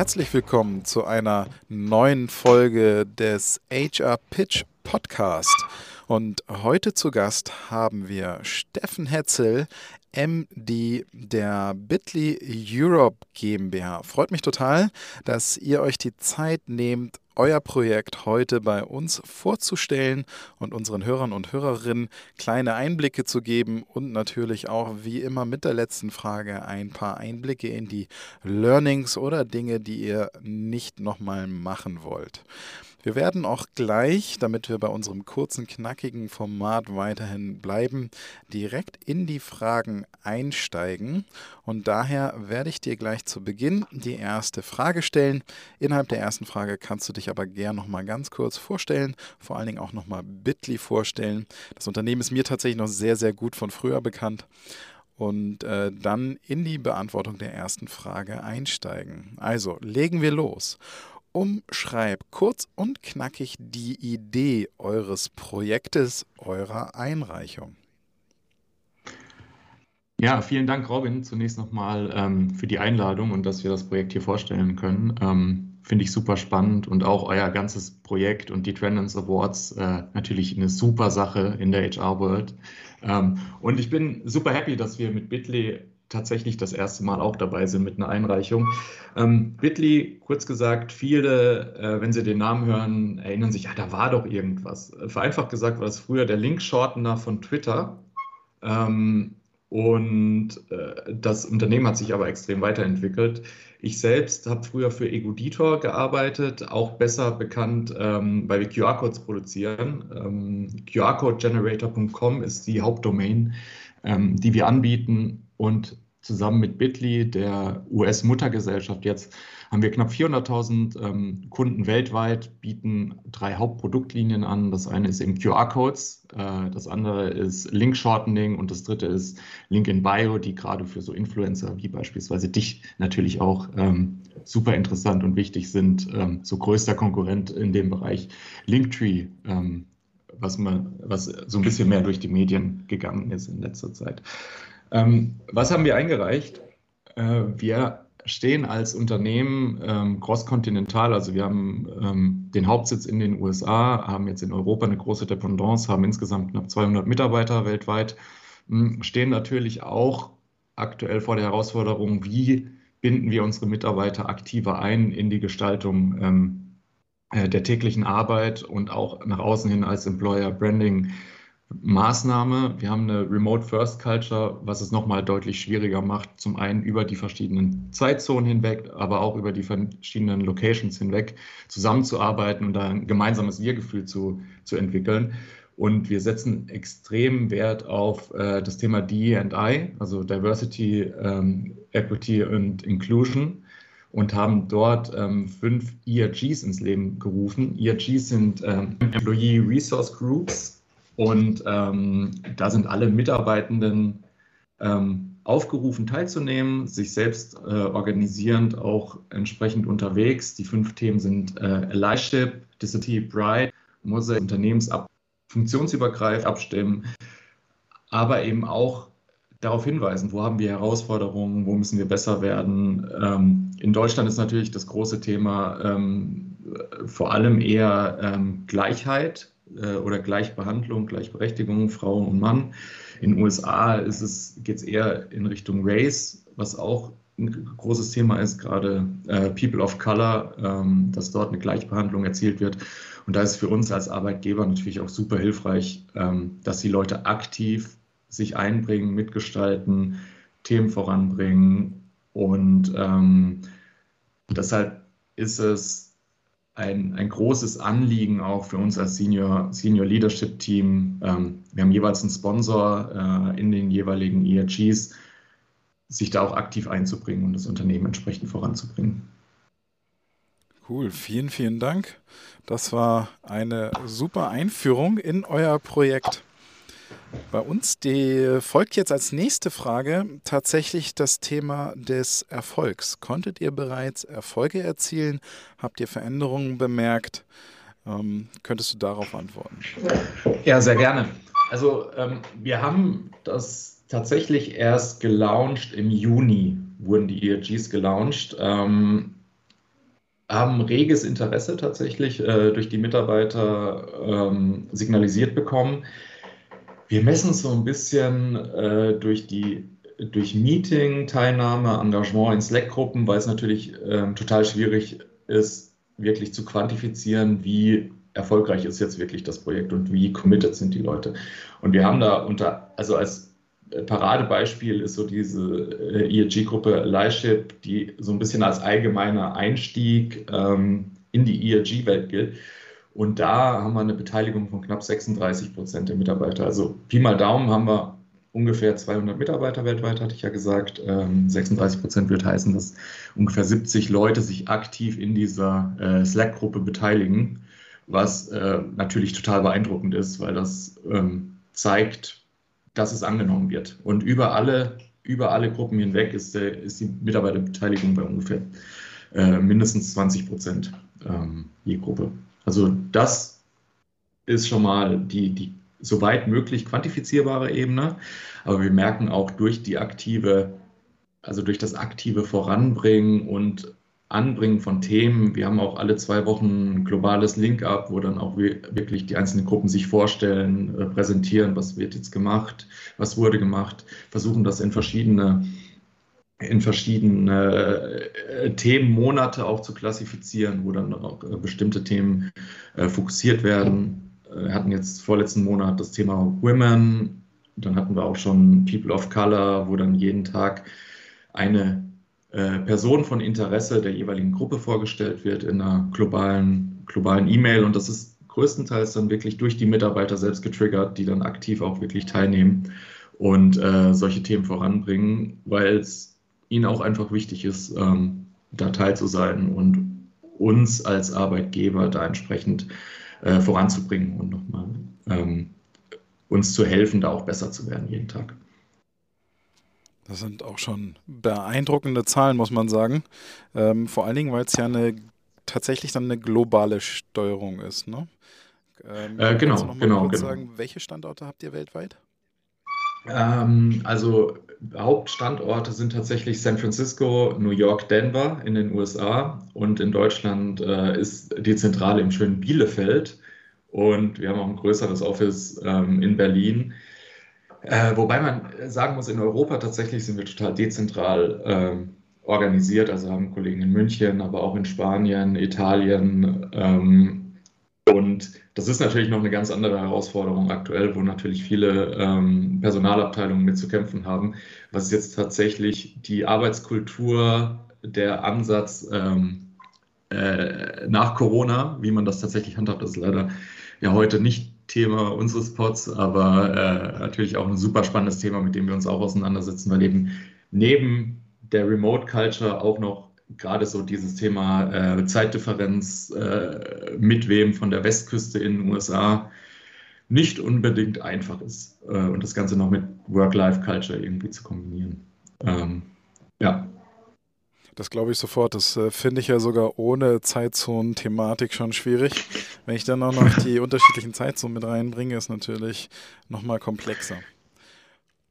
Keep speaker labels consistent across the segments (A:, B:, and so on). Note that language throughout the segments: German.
A: Herzlich willkommen zu einer neuen Folge des HR Pitch Podcast. Und heute zu Gast haben wir Steffen Hetzel, MD der Bitly Europe GmbH. Freut mich total, dass ihr euch die Zeit nehmt, euer Projekt heute bei uns vorzustellen und unseren Hörern und Hörerinnen kleine Einblicke zu geben und natürlich auch wie immer mit der letzten Frage ein paar Einblicke in die Learnings oder Dinge, die ihr nicht nochmal machen wollt. Wir werden auch gleich, damit wir bei unserem kurzen, knackigen Format weiterhin bleiben, direkt in die Fragen einsteigen. Und daher werde ich dir gleich zu Beginn die erste Frage stellen. Innerhalb der ersten Frage kannst du dich aber gern nochmal ganz kurz vorstellen, vor allen Dingen auch nochmal Bitly vorstellen. Das Unternehmen ist mir tatsächlich noch sehr, sehr gut von früher bekannt und äh, dann in die Beantwortung der ersten Frage einsteigen. Also legen wir los. Umschreib kurz und knackig die Idee eures Projektes, eurer Einreichung.
B: Ja, vielen Dank, Robin, zunächst nochmal ähm, für die Einladung und dass wir das Projekt hier vorstellen können. Ähm, Finde ich super spannend und auch euer ganzes Projekt und die Trendance Awards äh, natürlich eine super Sache in der HR-World. Ähm, und ich bin super happy, dass wir mit Bitly tatsächlich das erste Mal auch dabei sind mit einer Einreichung. Ähm, Bitly, kurz gesagt, viele, äh, wenn sie den Namen hören, erinnern sich, ja, da war doch irgendwas. Vereinfacht gesagt war das früher der Link-Shortener von Twitter. Ähm, und äh, das Unternehmen hat sich aber extrem weiterentwickelt. Ich selbst habe früher für Egoditor gearbeitet, auch besser bekannt, ähm, weil wir QR-Codes produzieren. Ähm, QRCodeGenerator.com ist die Hauptdomain, ähm, die wir anbieten und zusammen mit Bitly, der US-Muttergesellschaft jetzt, haben wir knapp 400.000 ähm, Kunden weltweit, bieten drei Hauptproduktlinien an. Das eine ist eben QR-Codes, äh, das andere ist Link-Shortening und das dritte ist Link in Bio, die gerade für so Influencer wie beispielsweise dich natürlich auch ähm, super interessant und wichtig sind. Ähm, so größter Konkurrent in dem Bereich Linktree, ähm, was, man, was so ein bisschen mehr durch die Medien gegangen ist in letzter Zeit. Ähm, was haben wir eingereicht? Äh, wir stehen als Unternehmen ähm, crosskontinental, also wir haben ähm, den Hauptsitz in den USA, haben jetzt in Europa eine große Dependance, haben insgesamt knapp 200 Mitarbeiter weltweit, mh, hm, stehen natürlich auch aktuell vor der Herausforderung, wie binden wir unsere Mitarbeiter aktiver ein in die Gestaltung ähm, äh, der täglichen Arbeit und auch nach außen hin als Employer Branding Maßnahme. Wir haben eine Remote First Culture, was es nochmal deutlich schwieriger macht, zum einen über die verschiedenen Zeitzonen hinweg, aber auch über die verschiedenen Locations hinweg zusammenzuarbeiten und ein gemeinsames Wir-Gefühl zu, zu entwickeln. Und wir setzen extrem Wert auf äh, das Thema DEI, also Diversity, ähm, Equity und Inclusion und haben dort ähm, fünf ERGs ins Leben gerufen. ERGs sind ähm, Employee Resource Groups, und ähm, da sind alle Mitarbeitenden ähm, aufgerufen, teilzunehmen, sich selbst äh, organisierend auch entsprechend unterwegs. Die fünf Themen sind äh, Allyship, Disability, Pride, muss unternehmensab funktionsübergreifend abstimmen, aber eben auch darauf hinweisen, wo haben wir Herausforderungen, wo müssen wir besser werden. Ähm, in Deutschland ist natürlich das große Thema ähm, vor allem eher ähm, Gleichheit äh, oder Gleichbehandlung, Gleichberechtigung, Frau und Mann. In den USA geht es eher in Richtung Race, was auch ein großes Thema ist, gerade äh, People of Color, ähm, dass dort eine Gleichbehandlung erzielt wird. Und da ist für uns als Arbeitgeber natürlich auch super hilfreich, ähm, dass die Leute aktiv sich einbringen, mitgestalten, Themen voranbringen. Und ähm, deshalb ist es ein, ein großes Anliegen auch für uns als Senior, Senior Leadership Team. Ähm, wir haben jeweils einen Sponsor äh, in den jeweiligen ERGs, sich da auch aktiv einzubringen und das Unternehmen entsprechend voranzubringen.
A: Cool, vielen, vielen Dank. Das war eine super Einführung in euer Projekt. Bei uns die, folgt jetzt als nächste Frage tatsächlich das Thema des Erfolgs. Konntet ihr bereits Erfolge erzielen? Habt ihr Veränderungen bemerkt? Ähm, könntest du darauf antworten?
B: Ja, sehr gerne. Also ähm, wir haben das tatsächlich erst gelauncht im Juni, wurden die ERGs gelauncht. Ähm, haben reges Interesse tatsächlich äh, durch die Mitarbeiter ähm, signalisiert bekommen. Wir messen es so ein bisschen äh, durch die durch Meeting-Teilnahme, Engagement in Slack-Gruppen, weil es natürlich ähm, total schwierig ist, wirklich zu quantifizieren, wie erfolgreich ist jetzt wirklich das Projekt und wie committed sind die Leute. Und wir haben da unter, also als Paradebeispiel ist so diese äh, ERG-Gruppe Leiship, die so ein bisschen als allgemeiner Einstieg ähm, in die ERG-Welt gilt. Und da haben wir eine Beteiligung von knapp 36 Prozent der Mitarbeiter. Also Pi mal Daumen haben wir ungefähr 200 Mitarbeiter weltweit, hatte ich ja gesagt. Ähm, 36 Prozent wird heißen, dass ungefähr 70 Leute sich aktiv in dieser äh, Slack-Gruppe beteiligen, was äh, natürlich total beeindruckend ist, weil das ähm, zeigt, dass es angenommen wird. Und über alle, über alle Gruppen hinweg ist, äh, ist die Mitarbeiterbeteiligung bei ungefähr äh, mindestens 20 Prozent ähm, je Gruppe. Also das ist schon mal die, die soweit möglich quantifizierbare Ebene. Aber wir merken auch durch die aktive, also durch das aktive Voranbringen und Anbringen von Themen. Wir haben auch alle zwei Wochen ein globales Link-up, wo dann auch wirklich die einzelnen Gruppen sich vorstellen, äh, präsentieren, was wird jetzt gemacht, was wurde gemacht, versuchen das in verschiedene in verschiedene äh, Themenmonate auch zu klassifizieren, wo dann auch äh, bestimmte Themen äh, fokussiert werden. Wir hatten jetzt vorletzten Monat das Thema Women, dann hatten wir auch schon People of Color, wo dann jeden Tag eine Person von Interesse der jeweiligen Gruppe vorgestellt wird in einer globalen globalen E-Mail und das ist größtenteils dann wirklich durch die Mitarbeiter selbst getriggert, die dann aktiv auch wirklich teilnehmen und äh, solche Themen voranbringen, weil es ihnen auch einfach wichtig ist, ähm, da teil zu sein und uns als Arbeitgeber da entsprechend äh, voranzubringen und nochmal ähm, uns zu helfen, da auch besser zu werden jeden Tag.
A: Das sind auch schon beeindruckende Zahlen, muss man sagen. Ähm, vor allen Dingen, weil es ja eine tatsächlich dann eine globale Steuerung ist. Ne?
B: Ähm, äh, genau, genau, kurz
A: genau. sagen, welche Standorte habt ihr weltweit?
B: Ähm, also Hauptstandorte sind tatsächlich San Francisco, New York, Denver in den USA und in Deutschland äh, ist die Zentrale im schönen Bielefeld und wir haben auch ein größeres Office ähm, in Berlin. Äh, wobei man sagen muss, in Europa tatsächlich sind wir total dezentral ähm, organisiert. Also haben Kollegen in München, aber auch in Spanien, Italien. Ähm, und das ist natürlich noch eine ganz andere Herausforderung aktuell, wo natürlich viele ähm, Personalabteilungen mit zu kämpfen haben. Was jetzt tatsächlich die Arbeitskultur, der Ansatz ähm, äh, nach Corona, wie man das tatsächlich handhabt, ist leider ja heute nicht Thema unseres Pods, aber äh, natürlich auch ein super spannendes Thema, mit dem wir uns auch auseinandersetzen, weil eben neben der Remote Culture auch noch gerade so dieses Thema äh, Zeitdifferenz äh, mit wem von der Westküste in den USA nicht unbedingt einfach ist äh, und das Ganze noch mit Work-Life-Culture irgendwie zu kombinieren. Ähm, ja,
A: das glaube ich sofort. Das äh, finde ich ja sogar ohne Zeitzonen-Thematik schon schwierig. Wenn ich dann auch noch die unterschiedlichen Zeitzonen mit reinbringe, ist natürlich nochmal komplexer.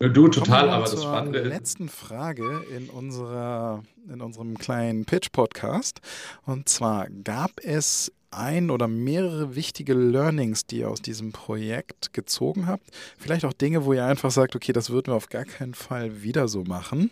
B: Du, total, aber das Spannende
A: ist. letzten Frage in, unserer, in unserem kleinen Pitch-Podcast. Und zwar gab es ein oder mehrere wichtige Learnings, die ihr aus diesem Projekt gezogen habt. Vielleicht auch Dinge, wo ihr einfach sagt, okay, das würden wir auf gar keinen Fall wieder so machen.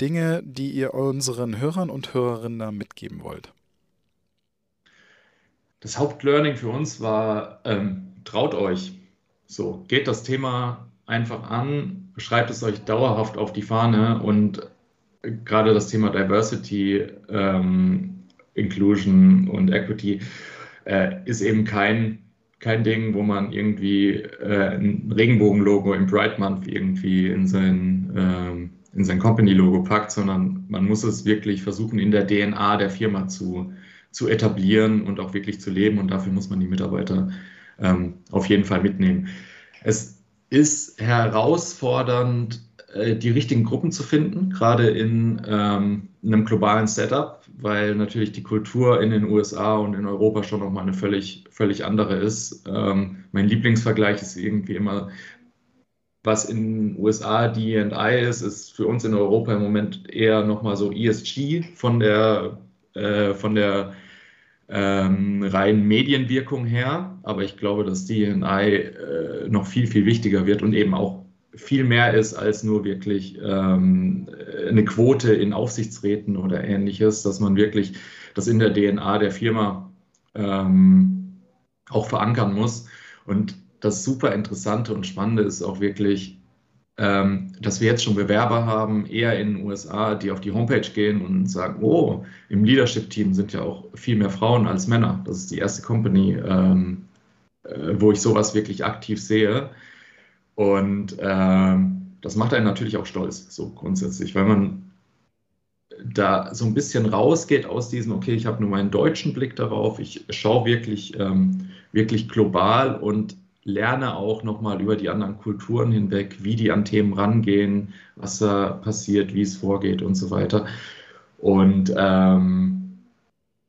A: Dinge, die ihr unseren Hörern und Hörerinnen da mitgeben wollt?
B: Das Hauptlearning für uns war, ähm, traut euch. So, geht das Thema einfach an, schreibt es euch dauerhaft auf die Fahne und gerade das Thema Diversity, ähm, Inclusion und Equity äh, ist eben kein, kein Ding, wo man irgendwie äh, ein Regenbogenlogo im Bright Month irgendwie in sein ähm, in sein Company-Logo packt, sondern man muss es wirklich versuchen, in der DNA der Firma zu, zu etablieren und auch wirklich zu leben. Und dafür muss man die Mitarbeiter ähm, auf jeden Fall mitnehmen. Es ist herausfordernd, äh, die richtigen Gruppen zu finden, gerade in ähm, einem globalen Setup, weil natürlich die Kultur in den USA und in Europa schon nochmal eine völlig, völlig andere ist. Ähm, mein Lieblingsvergleich ist irgendwie immer was in den USA DI ist, ist für uns in Europa im Moment eher nochmal so ESG von der, äh, von der ähm, rein Medienwirkung her, aber ich glaube, dass DNI äh, noch viel, viel wichtiger wird und eben auch viel mehr ist als nur wirklich ähm, eine Quote in Aufsichtsräten oder ähnliches, dass man wirklich das in der DNA der Firma ähm, auch verankern muss. Und das super Interessante und Spannende ist auch wirklich, ähm, dass wir jetzt schon Bewerber haben, eher in den USA, die auf die Homepage gehen und sagen, oh, im Leadership-Team sind ja auch viel mehr Frauen als Männer. Das ist die erste Company, ähm, äh, wo ich sowas wirklich aktiv sehe. Und ähm, das macht einen natürlich auch stolz, so grundsätzlich, weil man da so ein bisschen rausgeht aus diesem, okay, ich habe nur meinen deutschen Blick darauf, ich schaue wirklich, ähm, wirklich global und lerne auch nochmal über die anderen Kulturen hinweg, wie die an Themen rangehen, was da passiert, wie es vorgeht und so weiter. Und ähm,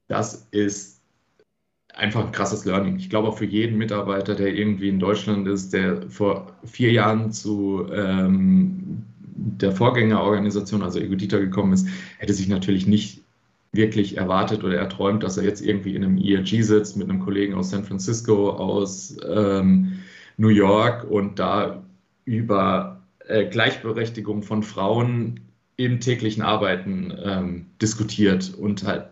B: das ist einfach ein krasses Learning. Ich glaube auch für jeden Mitarbeiter, der irgendwie in Deutschland ist, der vor vier Jahren zu ähm, der Vorgängerorganisation, also Egudita, gekommen ist, hätte sich natürlich nicht wirklich erwartet oder erträumt, dass er jetzt irgendwie in einem ERG sitzt mit einem Kollegen aus San Francisco, aus ähm, New York und da über äh, Gleichberechtigung von Frauen im täglichen Arbeiten ähm, diskutiert und halt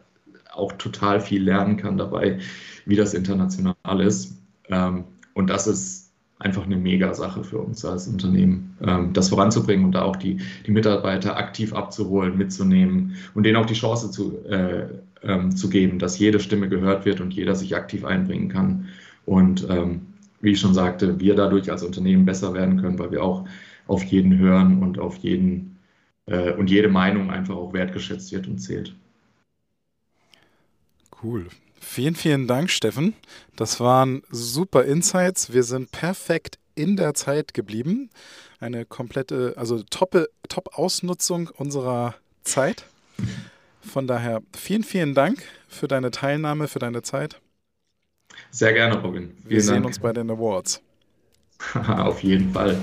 B: auch total viel lernen kann dabei, wie das international ist. Ähm, und das ist einfach eine Mega-Sache für uns als Unternehmen, ähm, das voranzubringen und da auch die, die Mitarbeiter aktiv abzuholen, mitzunehmen und denen auch die Chance zu, äh, ähm, zu geben, dass jede Stimme gehört wird und jeder sich aktiv einbringen kann. Und ähm, wie ich schon sagte, wir dadurch als Unternehmen besser werden können, weil wir auch auf jeden hören und auf jeden äh, und jede Meinung einfach auch wertgeschätzt wird und zählt.
A: Cool. Vielen, vielen Dank, Steffen. Das waren super Insights. Wir sind perfekt in der Zeit geblieben. Eine komplette, also Top-Ausnutzung unserer Zeit. Von daher vielen, vielen Dank für deine Teilnahme, für deine Zeit.
B: Sehr gerne, Robin.
A: Vielen Wir sehen Dank. uns bei den Awards.
B: Auf jeden Fall.